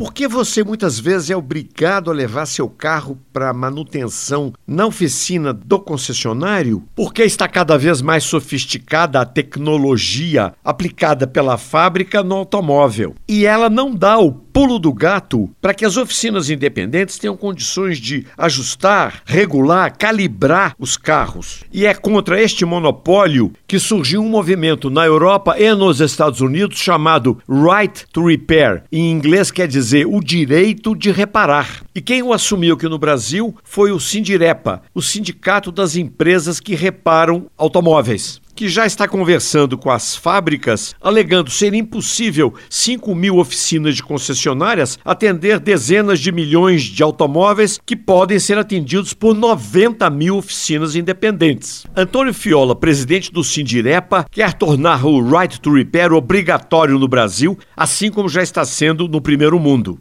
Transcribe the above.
Porque você muitas vezes é obrigado a levar seu carro para manutenção na oficina do concessionário? Porque está cada vez mais sofisticada a tecnologia aplicada pela fábrica no automóvel. E ela não dá o pulo do gato para que as oficinas independentes tenham condições de ajustar, regular, calibrar os carros. E é contra este monopólio que surgiu um movimento na Europa e nos Estados Unidos chamado Right to Repair. Em inglês quer dizer o direito de reparar. E quem o assumiu aqui no Brasil foi o Sindirepa, o sindicato das empresas que reparam automóveis que já está conversando com as fábricas, alegando ser impossível 5 mil oficinas de concessionárias atender dezenas de milhões de automóveis que podem ser atendidos por 90 mil oficinas independentes. Antônio Fiola, presidente do Sindirepa, quer tornar o Right to Repair obrigatório no Brasil, assim como já está sendo no primeiro mundo.